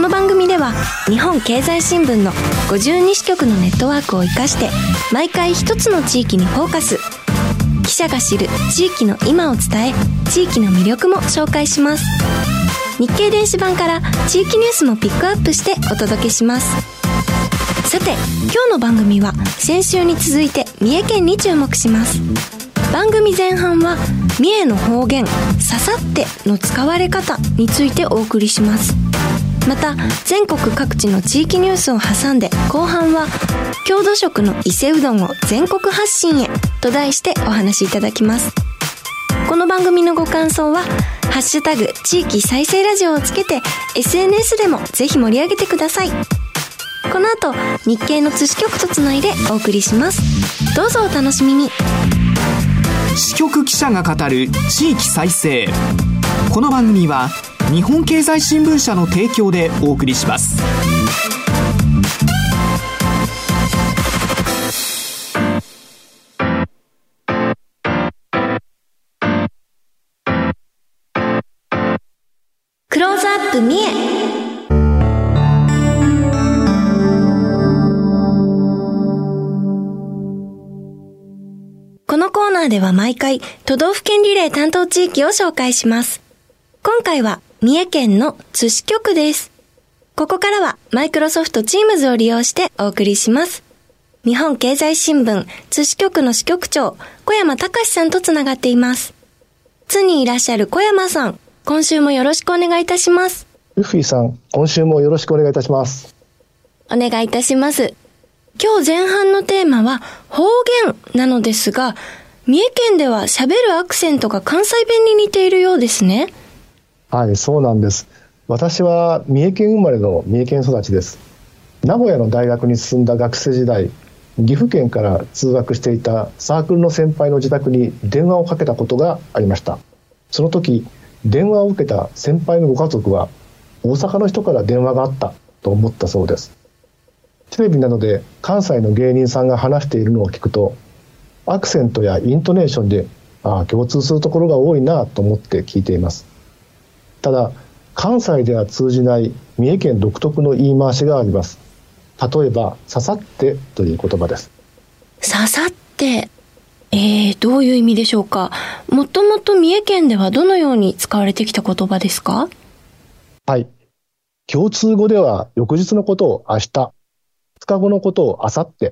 この番組では日本経済新聞の52支局のネットワークを生かして毎回一つの地域にフォーカス。記者が知る地域の今を伝え地域の魅力も紹介します。日経電子版から地域ニュースもピックアップしてお届けします。さて今日の番組は先週に続いて三重県に注目します。番組前半は三重の方言「刺さって」の使われ方についてお送りします。また全国各地の地域ニュースを挟んで後半は郷土食の伊勢うどんを全国発信へと題してお話しいただきます。この番組のご感想はハッシュタグ地域再生ラジオをつけて SNS でもぜひ盛り上げてください。この後日経の津支局とつないでお送りします。どうぞお楽しみに。支局記者が語る地域再生。この番組は日本経済新聞社の提供でお送りしますクローズアップ三重このコーナーでは毎回都道府県リレー担当地域を紹介します。今回は三重県の津支局です。ここからはマイクロソフト Teams を利用してお送りします。日本経済新聞津支局の支局長小山隆さんとつながっています。津にいらっしゃる小山さん、今週もよろしくお願いいたします。ルフィさん、今週もよろしくお願いいたします。お願いいたします。今日前半のテーマは方言なのですが、三重県では喋るアクセントが関西弁に似ているようですね。はい、そうなんです。私は三重県生まれの三重県育ちです。名古屋の大学に進んだ学生時代、岐阜県から通学していたサークルの先輩の自宅に電話をかけたことがありました。その時、電話を受けた先輩のご家族は、大阪の人から電話があったと思ったそうです。テレビなどで関西の芸人さんが話しているのを聞くと、アクセントやイントネーションで、ああ、共通するところが多いなと思って聞いています。ただ、関西では通じない三重県独特の言い回しがあります。例えば、刺さってという言葉です。刺さって、えー、どういう意味でしょうか？もともと三重県ではどのように使われてきた言葉ですか？はい。共通語では翌日のことを明日、2日後のことを明後日、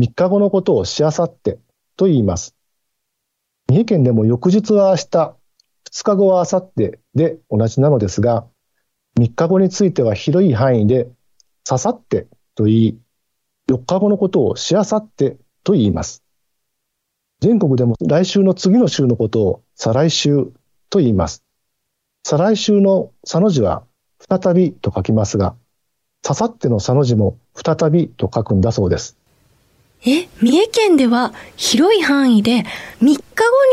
3日後のことをしあさってと言います。三重県でも翌日は明日、2日後は明後日で同じなのですが、3日後については広い範囲で、ささってと言い、4日後のことをしあさってと言います。全国でも来週の次の週のことを再来週と言います。再来週のさの字は再びと書きますが、ささってのさの字も再びと書くんだそうです。え、三重県では広い範囲で3日後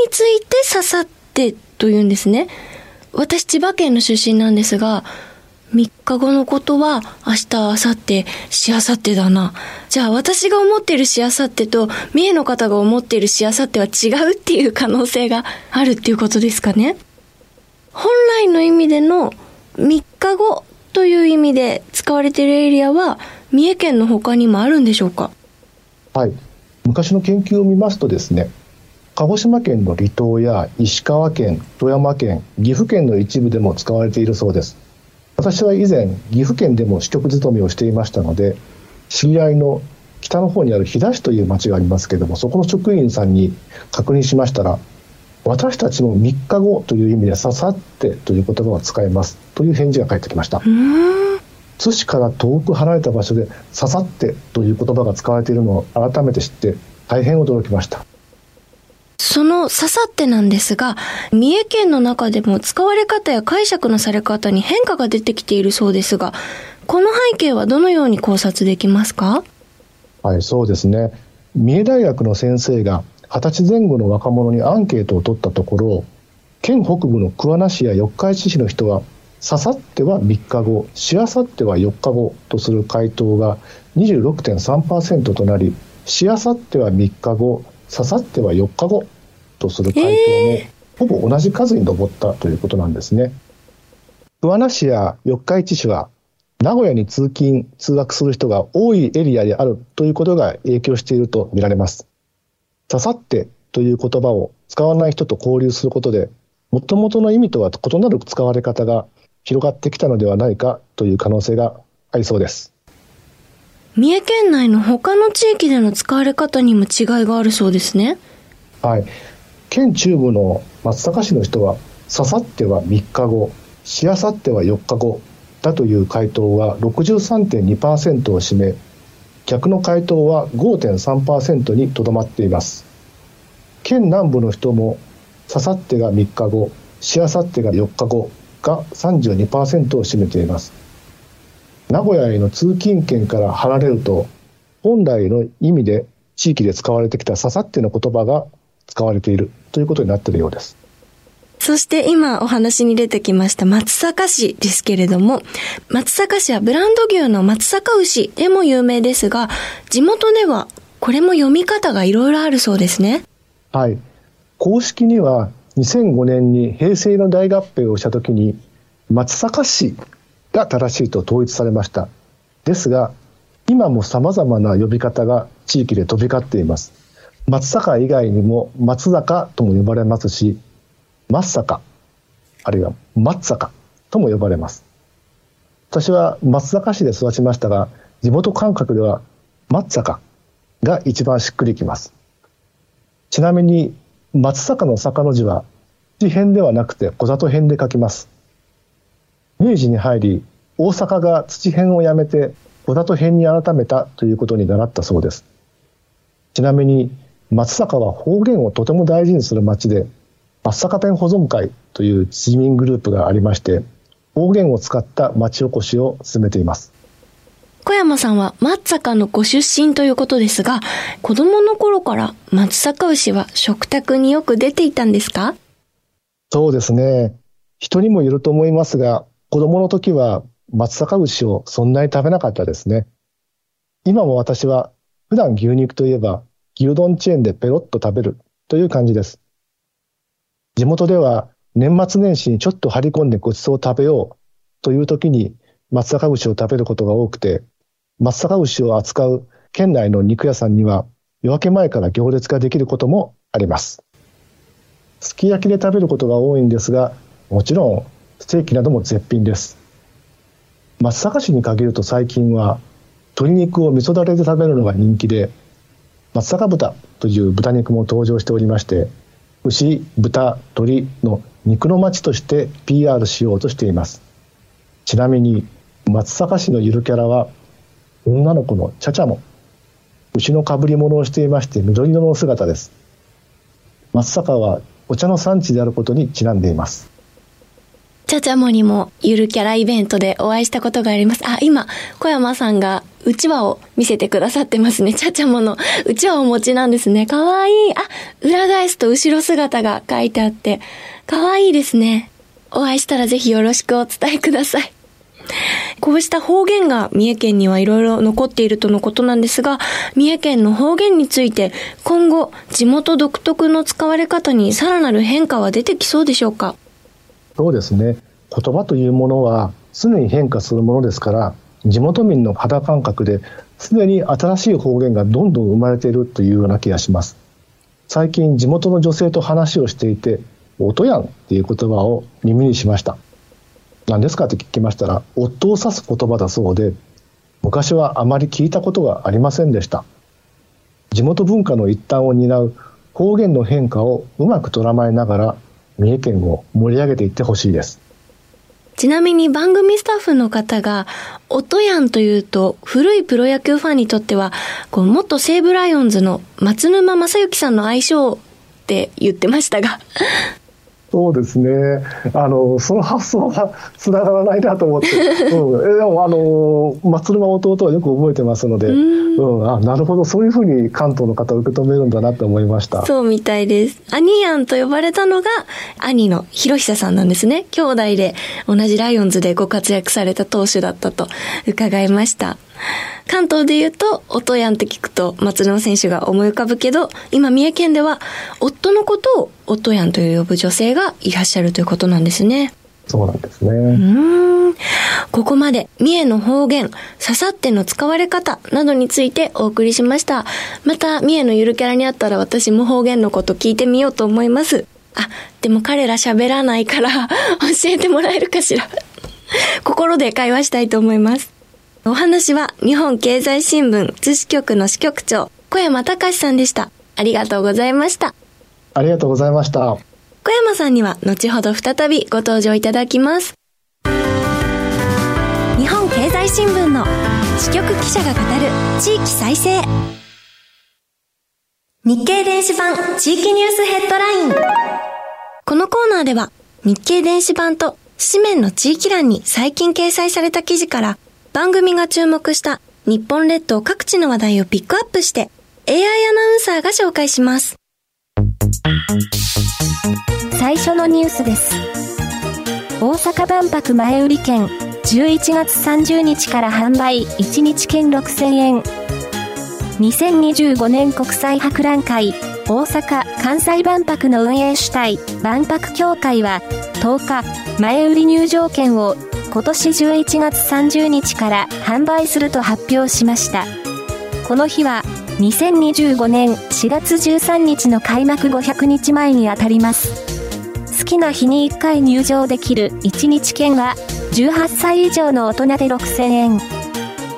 について刺さってと言うんですね。私千葉県の出身なんですが、3日後のことは明日、明後日、しあさってだな。じゃあ私が思っているしあさってと三重の方が思っているしあさっては違うっていう可能性があるっていうことですかね。本来の意味での3日後という意味で使われているエリアは三重県の他にもあるんでしょうか？はい。昔の研究を見ますとですね、鹿児島県の離島や石川県、富山県、岐阜県の一部でも使われているそうです。私は以前、岐阜県でも支局勤めをしていましたので、知り合いの北の方にある飛騨市という町がありますけれども、そこの職員さんに確認しましたら、私たちも3日後という意味で刺さってという言葉を使いますという返事が返ってきました津市から遠く離れた場所で刺さってという言葉が使われているのを改めて知って大変驚きましたその刺さってなんですが、三重県の中でも使われ方や解釈のされ方に変化が出てきているそうですが、この背景はどのように考察できますか？はい、そうですね。三重大学の先生が二十歳前後の若者にアンケートを取ったところ、県北部の桑名市や四日市市の人は、刺さっては3日後、しあさっては4日後とする回答が26.3%となり、しあさっては3日後、刺さっては4日後とする回答も、ほぼ同じ数に上ったということなんですね。桑名市や四日市市は名古屋に通勤、通学する人が多いエリアであるということが影響しているとみられます。刺さってという言葉を使わない人と交流することで、もともとの意味とは異なる使われ方が広がってきたのではないかという可能性がありそうです。三重県内の他の地域での使われ方にも違いがあるそうですね。はい。県中部の松阪市の人は、刺さっては3日後、しあさっては4日後だという回答が63.2%を占め逆の回答は5.3%にとどまっています県南部の人もささってが3日後しあさってが4日後が32%を占めています名古屋への通勤圏から離れると本来の意味で地域で使われてきたささっての言葉が使われているということになっているようですそして今お話に出てきました松阪市ですけれども、松阪市はブランド牛の松阪牛でも有名ですが、地元ではこれも読み方がいろいろあるそうですね。はい。公式には2005年に平成の大合併をしたときに松阪市が正しいと統一されました。ですが、今も様々な呼び方が地域で飛び交っています。松坂以外にも松坂とも呼ばれますし、松坂、あるいは松坂とも呼ばれます。私は松坂市で育ちましたが、地元感覚では松坂が一番しっくりきます。ちなみに松坂の坂の字は地辺ではなくて小里辺で書きます。明治に入り、大阪が土辺をやめて小里辺に改めたということに習ったそうです。ちなみに松坂は方言をとても大事にする町で、松阪弁保存会という市民グループがありまして、方言を使った町おこしを進めています。小山さんは松阪のご出身ということですが、子供の頃から松阪牛は食卓によく出ていたんですか？そうですね。人にもいると思いますが、子供の時は松阪牛をそんなに食べなかったですね。今も私は普段牛肉といえば牛丼チェーンでペロッと食べるという感じです。地元では年末年始にちょっと張り込んでごちそうを食べようという時に松阪牛を食べることが多くて、松阪牛を扱う県内の肉屋さんには夜明け前から行列ができることもあります。すき焼きで食べることが多いんですが、もちろんステーキなども絶品です。松阪市に限ると最近は鶏肉を味噌だれで食べるのが人気で、松阪豚という豚肉も登場しておりまして、牛、豚、鶏の肉の町として PR しようとしています。ちなみに松阪市のゆるキャラは女の子のチャチャも牛のかぶり物をしていまして緑色の姿です。松阪はお茶の産地であることにちなんでいます。ちゃちゃもにもゆるキャライベントでお会いしたことがあります。あ、今、小山さんがうちわを見せてくださってますね。ちゃちゃものうちわをお持ちなんですね。かわいい。あ、裏返すと後ろ姿が書いてあって、かわいいですね。お会いしたらぜひよろしくお伝えください。こうした方言が三重県にはいろいろ残っているとのことなんですが、三重県の方言について今後地元独特の使われ方にさらなる変化は出てきそうでしょうか？そうですね。言葉というものは常に変化するものですから、地元民の肌感覚ですでに新しい方言がどんどん生まれているというような気がします。最近地元の女性と話をしていて、音やんっていう言葉を耳にしました。何ですかって聞きましたら、夫を指す言葉だそうで、昔はあまり聞いたことがありませんでした。地元文化の一端を担う方言の変化をうまく捉まえながら三重県を盛り上げていってほしいです。ちなみに番組スタッフの方が、音やんというと、古いプロ野球ファンにとっては、こう元西武ライオンズの松沼正幸さんの愛称って言ってましたが。そうですね。あの、その発想は繋がらないなと思って。うん。でも、あの、松沼弟はよく覚えてますので、うん,、あ、なるほど、そういうふうに関東の方受け止めるんだなって思いました。そうみたいです。兄やんと呼ばれたのが、兄の広久さんなんですね。兄弟で同じライオンズでご活躍された投手だったと伺いました。関東で言うと、音やんって聞くと松沼選手が思い浮かぶけど、今三重県では、夫のことを音やんと呼ぶ女性がいらっしゃるということなんですね。そうなんですね。うん。ここまで、三重の方言、刺さっての使われ方などについてお送りしました。また、三重のゆるキャラにあったら私も方言のこと聞いてみようと思います。あ、でも彼ら喋らないから 教えてもらえるかしら心で会話したいと思います。お話は日本経済新聞津支局の支局長、小山隆さんでした。ありがとうございました。ありがとうございました。小山さんには後ほど再びご登場いただきます。日本経済新聞の支局記者が語る地域再生。日経電子版地域ニュースヘッドライン。このコーナーでは日経電子版と紙面の地域欄に最近掲載された記事から番組が注目した日本列島各地の話題をピックアップして AI アナウンサーが紹介します。最初のニュースです。大阪万博前売り券11月30日から販売1日券6000円。2025年国際博覧会大阪・関西万博の運営主体万博協会は10日前売り入場券を今年11月30日から販売すると発表しました。この日は2025年4月13日の開幕500日前にあたります。好きな日に1回入場できる1日券は18歳以上の大人で6000円。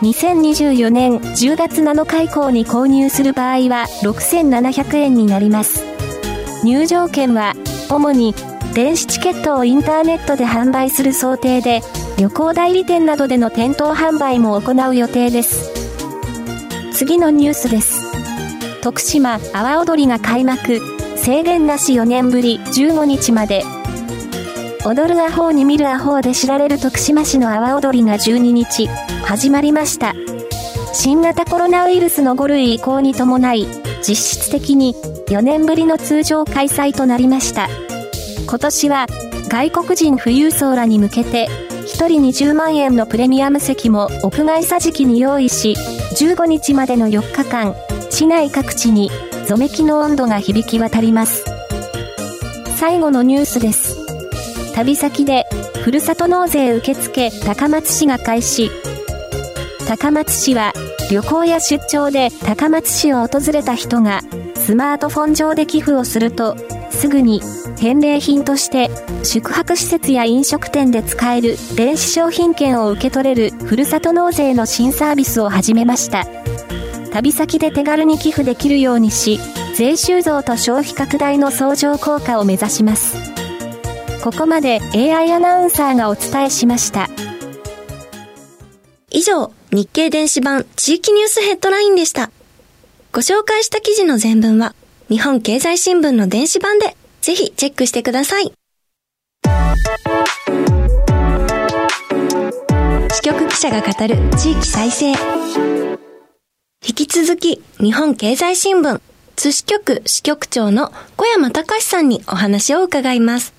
2024年10月7日以降に購入する場合は6700円になります。入場券は主に電子チケットをインターネットで販売する想定で旅行代理店などでの店頭販売も行う予定です。次のニュースです。徳島阿波踊りが開幕、制限なし4年ぶり15日まで。踊るアホーに見るアホーで知られる徳島市の阿波踊りが12日、始まりました。新型コロナウイルスの5類移行に伴い、実質的に4年ぶりの通常開催となりました。今年は外国人富裕層らに向けて1人20万円のプレミアム席も屋外桟敷に用意し、15日までの4日間、市内各地に、ぞめきの温度が響き渡ります。最後のニュースです。旅先で、ふるさと納税受付高松市が開始。高松市は、旅行や出張で高松市を訪れた人が、スマートフォン上で寄付をすると、すぐに返礼品として宿泊施設や飲食店で使える電子商品券を受け取れるふるさと納税の新サービスを始めました旅先で手軽に寄付できるようにし税収増と消費拡大の相乗効果を目指しますここまで AI アナウンサーがお伝えしました以上日経電子版地域ニュースヘッドラインでしたご紹介した記事の全文は日本経済新聞の電子版でぜひチェックしてください。支局記者が語る地域再生。引き続き、日本経済新聞、津支局支局長の小山隆さんにお話を伺います。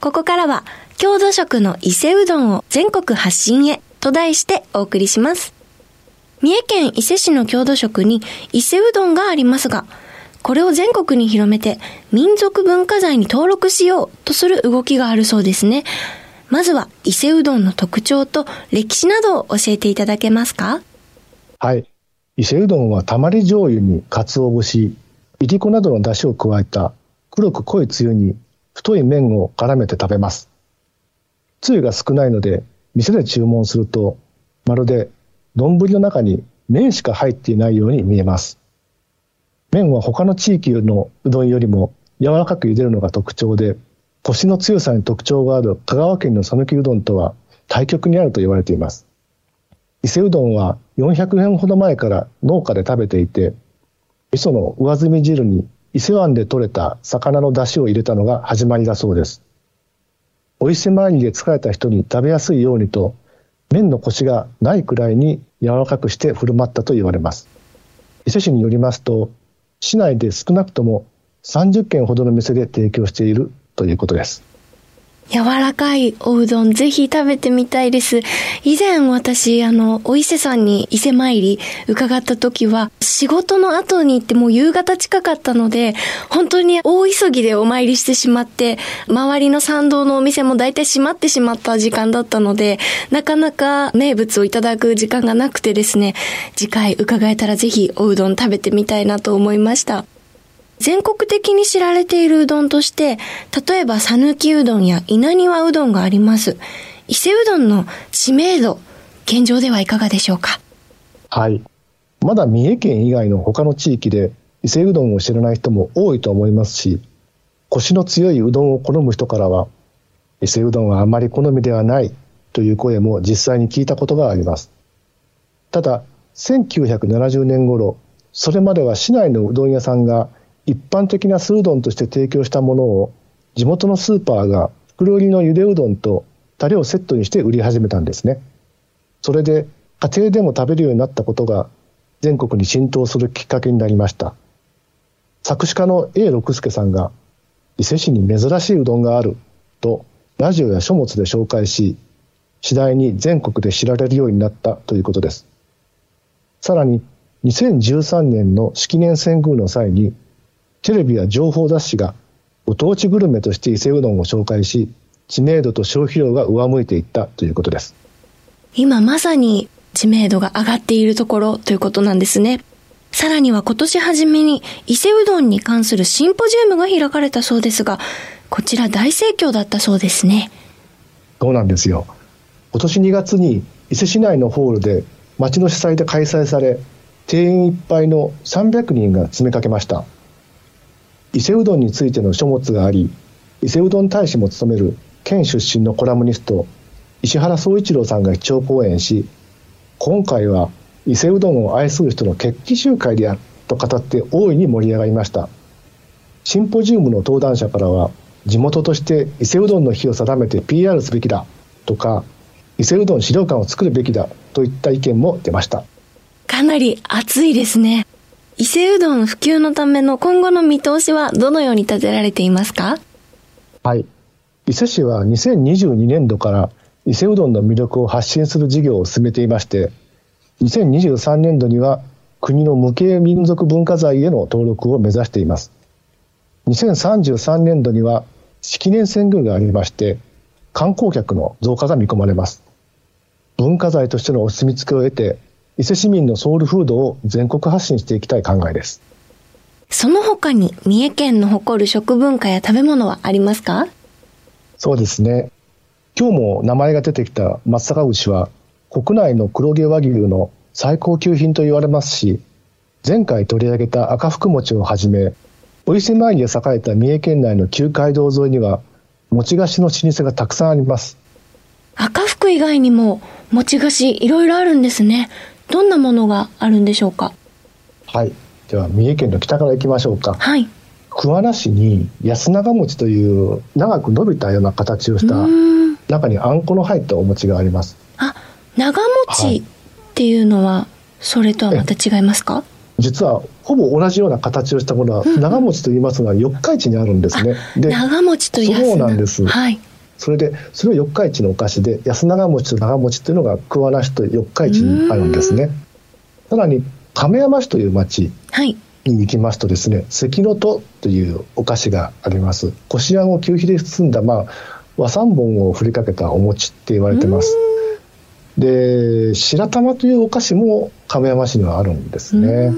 ここからは、郷土食の伊勢うどんを全国発信へと題してお送りします。三重県伊勢市の郷土食に伊勢うどんがありますが、これを全国に広めて民族文化財に登録しようとする動きがあるそうですね。まずは伊勢うどんの特徴と歴史などを教えていただけますか？はい。伊勢うどんはたまり醤油に鰹節、いりこなどの出汁を加えた黒く濃いつゆに太い麺を絡めて食べます。つゆが少ないので店で注文するとまるで丼の中に麺しか入っていないように見えます。麺は他の地域のうどんよりも柔らかく茹でるのが特徴で、コシの強さに特徴がある香川県の讃岐うどんとは対極にあると言われています。伊勢うどんは400年ほど前から農家で食べていて、味噌の上澄み汁に伊勢湾で獲れた魚の出汁を入れたのが始まりだそうです。お伊勢参りで疲れた人に食べやすいようにと、麺のコシがないくらいに柔らかくして振る舞ったと言われます。伊勢市によりますと、市内で少なくとも30軒ほどの店で提供しているということです。柔らかいおうどんぜひ食べてみたいです。以前私、あの、お伊勢さんに伊勢参り伺った時は、仕事の後に行ってもう夕方近かったので、本当に大急ぎでお参りしてしまって、周りの参道のお店も大体閉まってしまった時間だったので、なかなか名物をいただく時間がなくてですね、次回伺えたらぜひおうどん食べてみたいなと思いました。全国的に知られているうどんとして、例えば讃岐うどんや稲庭うどんがあります。伊勢うどんの知名度、現状ではいかがでしょうか？はい。まだ三重県以外の他の地域で伊勢うどんを知らない人も多いと思いますし、コシの強いうどんを好む人からは、伊勢うどんはあまり好みではないという声も実際に聞いたことがあります。ただ、1970年頃、それまでは市内のうどん屋さんが一般的な酢うどんとして提供したものを地元のスーパーが袋入りのゆでうどんとタレをセットにして売り始めたんですね。それで家庭でも食べるようになったことが全国に浸透するきっかけになりました。作詞家の A 六輔さんが伊勢市に珍しいうどんがあるとラジオや書物で紹介し次第に全国で知られるようになったということです。さらに2013年の式年遷宮の際にテレビや情報雑誌がご当地グルメとして伊勢うどんを紹介し知名度と消費量が上向いていったということです。今まさに知名度が上がっているところということなんですね。さらには今年初めに伊勢うどんに関するシンポジウムが開かれたそうですがこちら大盛況だったそうですね。そうなんですよ。今年2月に伊勢市内のホールで町の主催で開催され定員いっぱいの300人が詰めかけました伊勢うどんについての書物があり伊勢うどん大使も務める県出身のコラムニスト石原総一郎さんが基調講演し今回は伊勢うどんを愛する人の決起集会であると語って大いに盛り上がりました。シンポジウムの登壇者からは地元として伊勢うどんの日を定めて PR すべきだとか伊勢うどん資料館を作るべきだといった意見も出ました。かなり熱いですね。伊勢うどん普及のための今後の見通しはどのように立てられていますか？はい。伊勢市は2022年度から伊勢うどんの魅力を発信する事業を進めていまして、2023年度には国の無形民族文化財への登録を目指しています。2033年度には式年遷宮がありまして、観光客の増加が見込まれます。文化財としてのお墨付きを得て、伊勢市民のソウルフードを全国発信していきたい考えです。その他に三重県の誇る食文化や食べ物はありますか？そうですね。今日も名前が出てきた松阪牛は国内の黒毛和牛の最高級品と言われますし、前回取り上げた赤福餅をはじめ、お伊勢参りで栄えた三重県内の旧街道沿いには、餅菓子の老舗がたくさんあります。赤福以外にも餅菓子いろいろあるんですね。どんなものがあるんでしょうか？はい。では三重県の北から行きましょうか。はい。桑名市に安長餅という長く伸びたような形をした中にあんこの入ったお餅があります。あ長餅っていうのはそれとはまた違いますか？実はほぼ同じような形をしたものは、長餅と言いますのは四日市にあるんですね。で長餅とそうなんです。はい。それでそれは四日市のお菓子で安長餅と長餅っていうのが桑名市と四日市にあるんですね。さらに亀山市という町に行きますとですね、はい、関の戸というお菓子があります。こしあんを求肥で包んだ、まあ、和三本を振りかけたお餅って言われてます。で白玉というお菓子も亀山市にはあるんですね。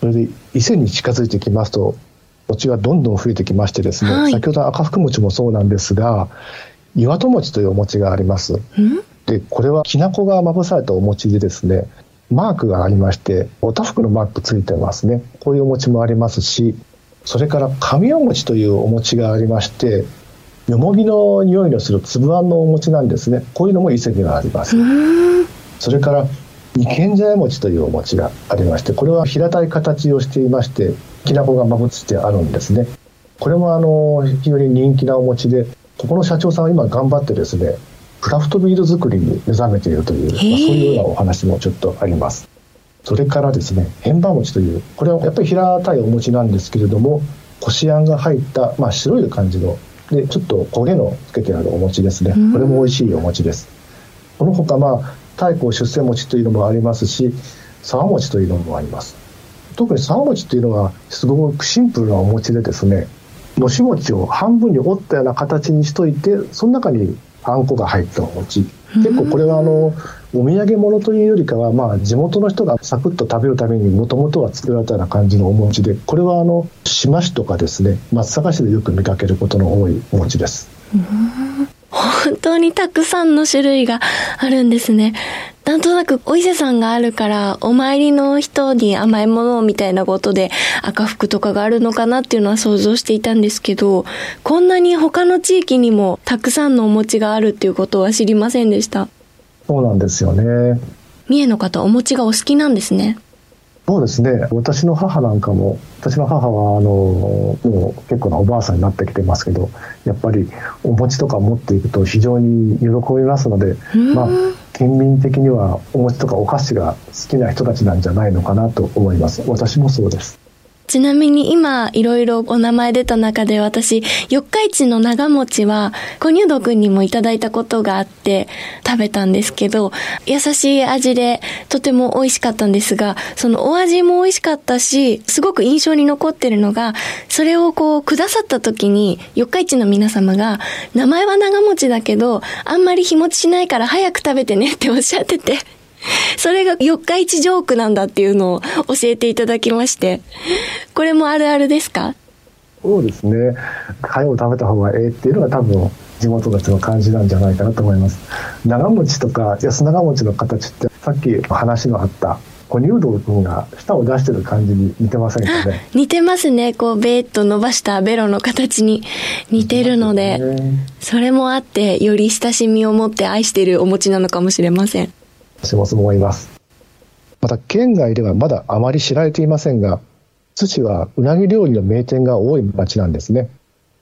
それで伊勢に近づいてきますと土地がどんどん増えてきましてですね、はい、先ほど赤福餅もそうなんですが岩戸餅というお餅があります。でこれはきな粉がまぶされたお餅でですねマークがありましておたふくのマークついてますね。こういうお餅もありますしそれから神お餅というお餅がありましてよもぎの匂いのする粒あんのお餅なんですね。こういうのも遺跡があります。それから二軒茶屋餅というお餅がありましてこれは平たい形をしていましてきな粉がまぶついてあるんですね。これもあの非常に人気なお餅でここの社長さんは今頑張ってですねクラフトビール作りに目覚めているという、まあ、そういうようなお話もちょっとあります。それからですね変馬餅というこれはやっぱり平たいお餅なんですけれどもこしあんが入った、まあ、白い感じのでちょっと焦げのつけてあるお餅ですね。これも美味しいお餅です。この他まあ太閤出世餅というのもありますし沢餅というのもあります特に沢餅というのはすごくシンプルなお餅でですねのし餅を半分に折ったような形にしといてその中にあんこが入ったお餅結構これはあのお土産物というよりかはまあ地元の人がサクッと食べるためにもともとは作られたような感じのお餅でこれはあの志摩市とかですね松阪市でよく見かけることの多いお餅です。本当にたくさんの種類があるんですね。なんとなくお伊勢さんがあるからお参りの人に甘いものみたいなことで赤福とかがあるのかなっていうのは想像していたんですけどこんなに他の地域にもたくさんのお餅があるっていうことは知りませんでした。そうなんですよね。三重の方お餅がお好きなんですねそうですね。私の母なんかも私の母はあのもう結構なおばあさんになってきてますけどやっぱりお餅とか持っていくと非常に喜びますので、まあ、県民的にはお餅とかお菓子が好きな人たちなんじゃないのかなと思います。私もそうですちなみに今、いろいろお名前出た中で私、四日市の長餅は、小乳道くんにもいただいたことがあって、食べたんですけど、優しい味で、とても美味しかったんですが、そのお味も美味しかったし、すごく印象に残ってるのが、それをこう、くださった時に、四日市の皆様が、名前は長餅だけど、あんまり日持ちしないから早く食べてねっておっしゃってて、それが四日市ジョークなんだっていうのを教えていただきまして、これもあるあるですか？そうですね。早く食べた方がええっていうのが多分地元たちの感じなんじゃないかなと思います。長持ちとか安長持ちの形ってさっき話のあった哺乳道君が舌を出してる感じに似てませんかね？似てますね。こう、ベーッと伸ばしたベロの形に似てるので、ね、それもあって、より親しみを持って愛しているお餅なのかもしれません。私もそう思います。また県外ではまだあまり知られていませんが、津市はうなぎ料理の名店が多い町なんですね。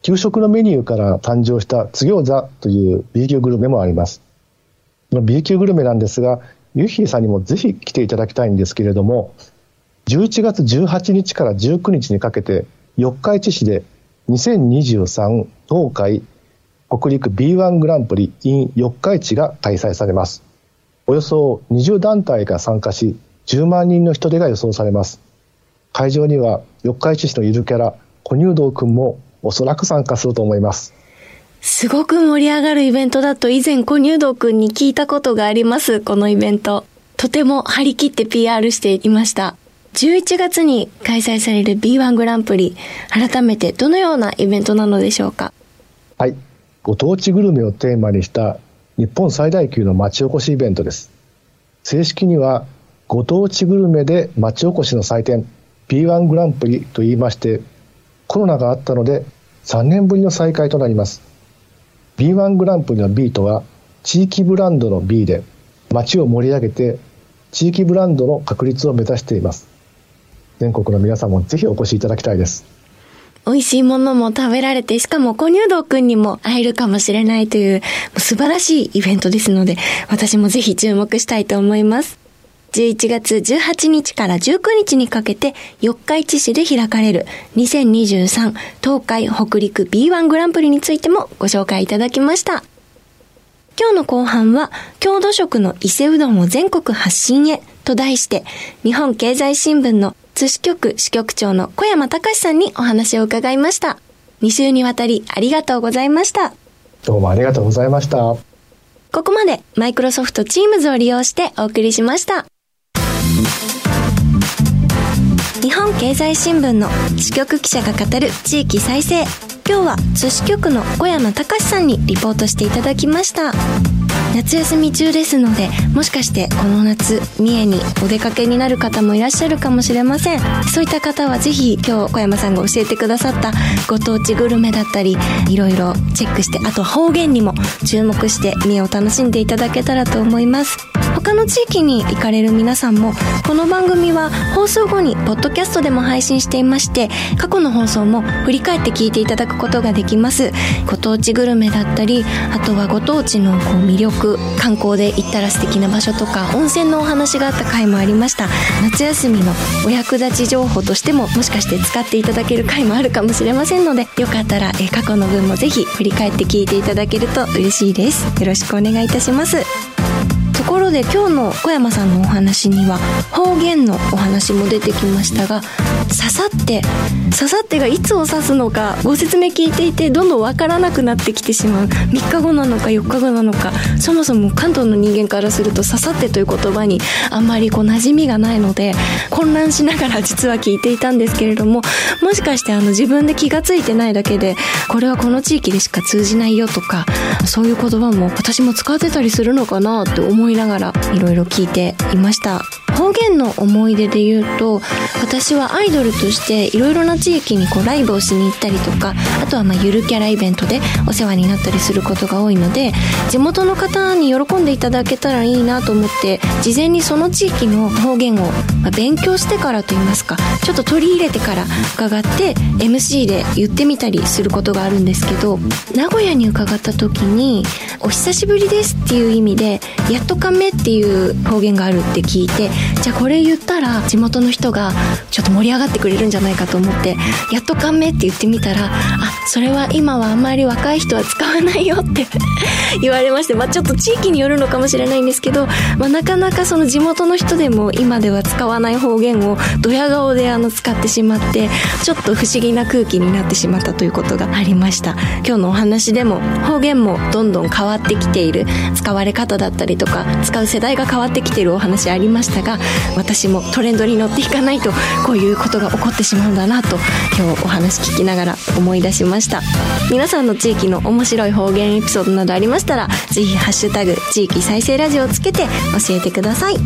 給食のメニューから誕生した津餃子という B 級グルメもあります。この B 級グルメなんですが、ゆひさんにもぜひ来ていただきたいんですけれども、11月18日から19日にかけて、四日市市で2023東海北陸 B1 グランプリ in 四日市が開催されます。およそ20団体が参加し、10万人の人出が予想されます。会場には四日市市のゆるキャラ、小乳道くんもおそらく参加すると思います。すごく盛り上がるイベントだと以前小乳道くんに聞いたことがあります、このイベント。とても張り切って PR していました。11月に開催される B1 グランプリ、改めてどのようなイベントなのでしょうか？はい。ご当地グルメをテーマにした日本最大級の町おこしイベントです。正式にはご当地グルメで町おこしの祭典 P1 グランプリと言いましてコロナがあったので3年ぶりの再開となります。B1 グランプリの B とは地域ブランドの B で町を盛り上げて地域ブランドの確立を目指しています。全国の皆さんもぜひお越しいただきたいです。美味しいものも食べられて、しかも小乳道くんにも会えるかもしれないという素晴らしいイベントですので、私もぜひ注目したいと思います。11月18日から19日にかけて四日市市で開かれる2023東海北陸 B1 グランプリについてもご紹介いただきました。今日の後半は郷土食の伊勢うどんを全国発信へと題して日本経済新聞の津支局支局長の小山隆さんにお話を伺いました。2週にわたりありがとうございました。どうもありがとうございました。ここまでマイクロソフト Teams を利用してお送りしました。日本経済新聞の支局記者が語る地域再生。今日は津支局の小山隆さんにリポートしていただきました。夏休み中ですのでもしかしてこの夏三重にお出かけになる方もいらっしゃるかもしれません。そういった方はぜひ今日小山さんが教えてくださったご当地グルメだったりいろいろチェックしてあと方言にも注目して三重を楽しんでいただけたらと思います。他の地域に行かれる皆さんもこの番組は放送後にポッドキャストでも配信していまして過去の放送も振り返って聞いていただくことができます。ご当地グルメだったりあとはご当地のこう魅力観光で行ったら素敵な場所とか温泉のお話があった回もありました。夏休みのお役立ち情報としてももしかして使っていただける回もあるかもしれませんのでよかったらえ過去の分もぜひ振り返って聞いていただけると嬉しいです。よろしくお願いいたします。ところで今日の小山さんのお話には方言のお話も出てきましたが刺さって刺さってがいつを指すのかご説明聞いていてどんどんわからなくなってきてしまう。3日後なのか4日後なのかそもそも関東の人間からすると刺さってという言葉にあんまりこう馴染みがないので混乱しながら実は聞いていたんですけれどももしかしてあの自分で気がついてないだけでこれはこの地域でしか通じないよとかそういう言葉も私も使ってたりするのかなって思いながらいろいろ聞いていました。方言の思い出で言うと私はアイドルとしていろいろな地域にこうライブをしに行ったりとかあとはまあゆるキャライベントでお世話になったりすることが多いので地元の方に喜んでいただけたらいいなと思って事前にその地域の方言をま勉強してからといいますかちょっと取り入れてから伺って MC で言ってみたりすることがあるんですけど名古屋に伺った時に「お久しぶりです」っていう意味で「やっとかめ」っていう方言があるって聞いてじゃあこれ言ったら地元の人がちょっと盛り上がってくれるんじゃないかと思って「やっとかめ」って言ってみたら「あそれは今はあんまり若い人は使わないよ」って 言われましてまあちょっと地域によるのかもしれないんですけど、まあ、なかなかその地元の人でも今では使わない方言をドヤ顔であの使ってしまってちょっと不思議な空気になってしまったということがありました。今日のお話でも方言もどんどん変わってきている使われ方だったりとか使う世代が変わってきているお話ありましたが私もトレンドに乗っていかないとこういうことが起こってしまうんだなと今日お話聞きながら思い出しました。皆さんの地域の面白い方言エピソードなどありましたらぜひハッシュタグ地域再生ラジオをつけて教えてください。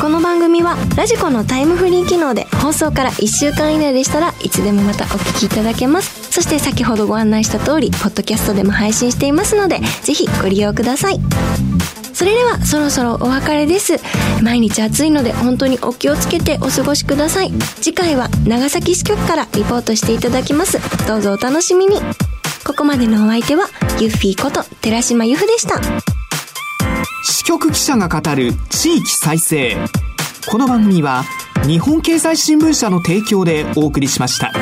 この番組はラジコのタイムフリー機能で放送から1週間以内でしたらいつでもまたお聞きいただけます。そして先ほどご案内した通りポッドキャストでも配信していますのでぜひご利用ください。それではそろそろお別れです。毎日暑いので本当にお気をつけてお過ごしください。次回は長崎支局からリポートしていただきます。どうぞお楽しみに。ここまでのお相手はユッフィーこと寺島由布でした。支局記者が語る地域再生。この番組は日本経済新聞社の提供でお送りしました。